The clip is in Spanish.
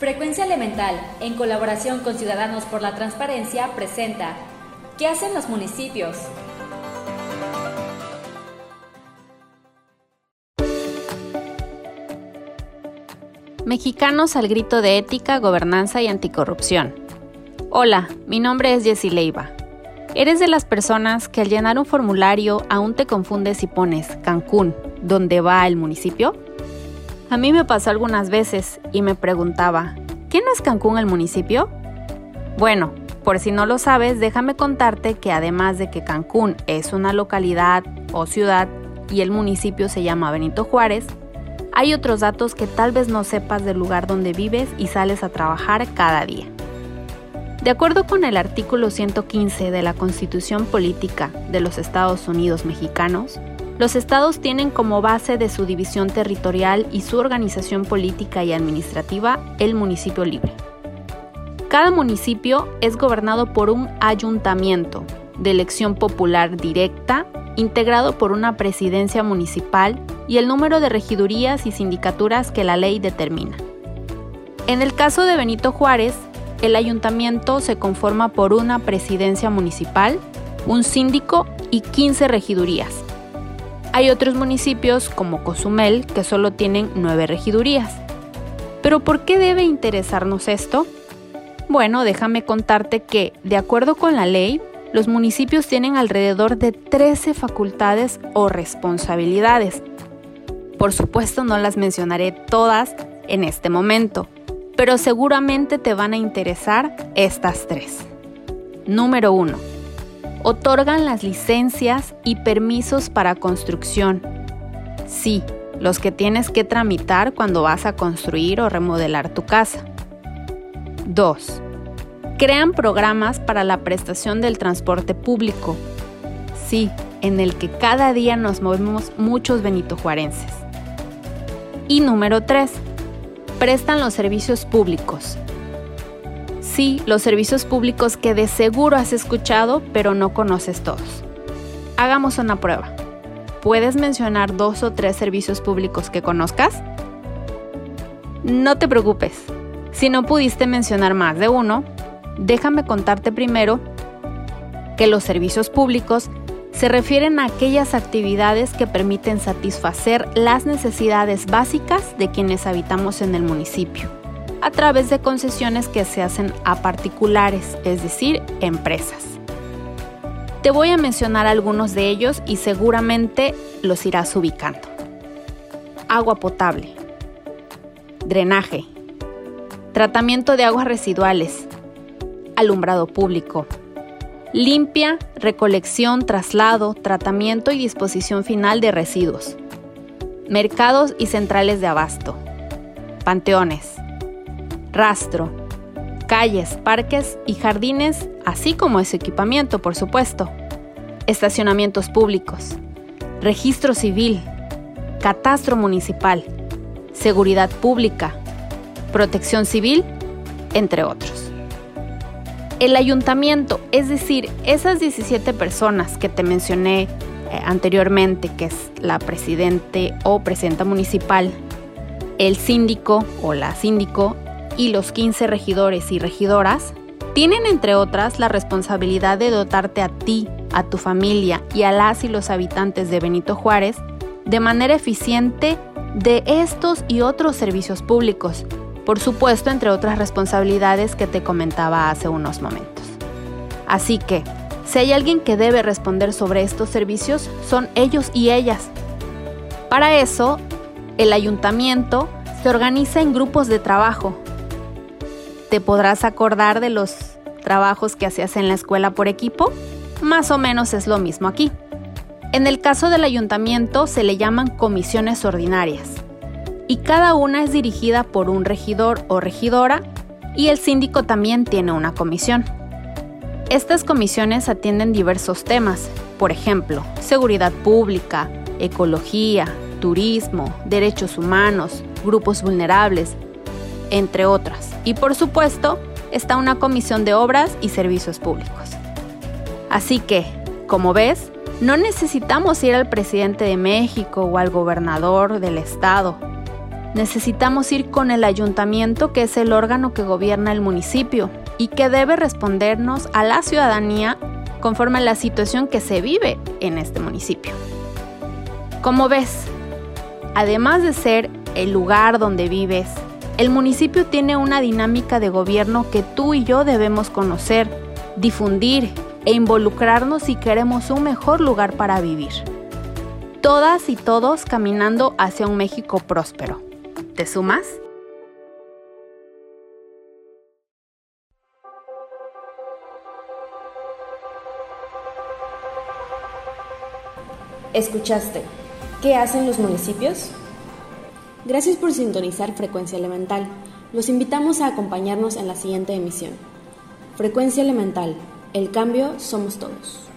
Frecuencia Elemental, en colaboración con Ciudadanos por la Transparencia, presenta ¿Qué hacen los municipios? Mexicanos al grito de ética, gobernanza y anticorrupción. Hola, mi nombre es Jessie Leiva. ¿Eres de las personas que al llenar un formulario aún te confundes y pones Cancún, donde va el municipio? A mí me pasó algunas veces y me preguntaba, ¿qué no es Cancún el municipio? Bueno, por si no lo sabes, déjame contarte que además de que Cancún es una localidad o ciudad y el municipio se llama Benito Juárez, hay otros datos que tal vez no sepas del lugar donde vives y sales a trabajar cada día. De acuerdo con el artículo 115 de la Constitución Política de los Estados Unidos Mexicanos, los estados tienen como base de su división territorial y su organización política y administrativa el municipio libre. Cada municipio es gobernado por un ayuntamiento de elección popular directa, integrado por una presidencia municipal y el número de regidurías y sindicaturas que la ley determina. En el caso de Benito Juárez, el ayuntamiento se conforma por una presidencia municipal, un síndico y 15 regidurías. Hay otros municipios como Cozumel que solo tienen 9 regidurías. Pero ¿por qué debe interesarnos esto? Bueno, déjame contarte que, de acuerdo con la ley, los municipios tienen alrededor de 13 facultades o responsabilidades. Por supuesto no las mencionaré todas en este momento, pero seguramente te van a interesar estas tres. Número 1. Otorgan las licencias y permisos para construcción. Sí, los que tienes que tramitar cuando vas a construir o remodelar tu casa. 2. Crean programas para la prestación del transporte público. Sí, en el que cada día nos movemos muchos benitojuarenses. Y número 3 prestan los servicios públicos. Sí, los servicios públicos que de seguro has escuchado, pero no conoces todos. Hagamos una prueba. ¿Puedes mencionar dos o tres servicios públicos que conozcas? No te preocupes. Si no pudiste mencionar más de uno, déjame contarte primero que los servicios públicos se refieren a aquellas actividades que permiten satisfacer las necesidades básicas de quienes habitamos en el municipio, a través de concesiones que se hacen a particulares, es decir, empresas. Te voy a mencionar algunos de ellos y seguramente los irás ubicando. Agua potable, drenaje, tratamiento de aguas residuales, alumbrado público, limpia, recolección, traslado, tratamiento y disposición final de residuos, mercados y centrales de abasto, panteones, rastro, calles, parques y jardines, así como ese equipamiento, por supuesto, estacionamientos públicos, registro civil, catastro municipal, seguridad pública, protección civil, entre otros. El ayuntamiento, es decir, esas 17 personas que te mencioné eh, anteriormente, que es la presidente o presidenta municipal, el síndico o la síndico y los 15 regidores y regidoras, tienen entre otras la responsabilidad de dotarte a ti, a tu familia y a las y los habitantes de Benito Juárez de manera eficiente de estos y otros servicios públicos por supuesto entre otras responsabilidades que te comentaba hace unos momentos. Así que, si hay alguien que debe responder sobre estos servicios, son ellos y ellas. Para eso, el ayuntamiento se organiza en grupos de trabajo. ¿Te podrás acordar de los trabajos que hacías en la escuela por equipo? Más o menos es lo mismo aquí. En el caso del ayuntamiento se le llaman comisiones ordinarias y cada una es dirigida por un regidor o regidora y el síndico también tiene una comisión. Estas comisiones atienden diversos temas, por ejemplo, seguridad pública, ecología, turismo, derechos humanos, grupos vulnerables, entre otras. Y por supuesto, está una comisión de obras y servicios públicos. Así que, como ves, no necesitamos ir al presidente de México o al gobernador del estado Necesitamos ir con el ayuntamiento, que es el órgano que gobierna el municipio y que debe respondernos a la ciudadanía conforme a la situación que se vive en este municipio. Como ves, además de ser el lugar donde vives, el municipio tiene una dinámica de gobierno que tú y yo debemos conocer, difundir e involucrarnos si queremos un mejor lugar para vivir. Todas y todos caminando hacia un México próspero. ¿Te sumas? ¿Escuchaste? ¿Qué hacen los municipios? Gracias por sintonizar Frecuencia Elemental. Los invitamos a acompañarnos en la siguiente emisión. Frecuencia Elemental. El cambio somos todos.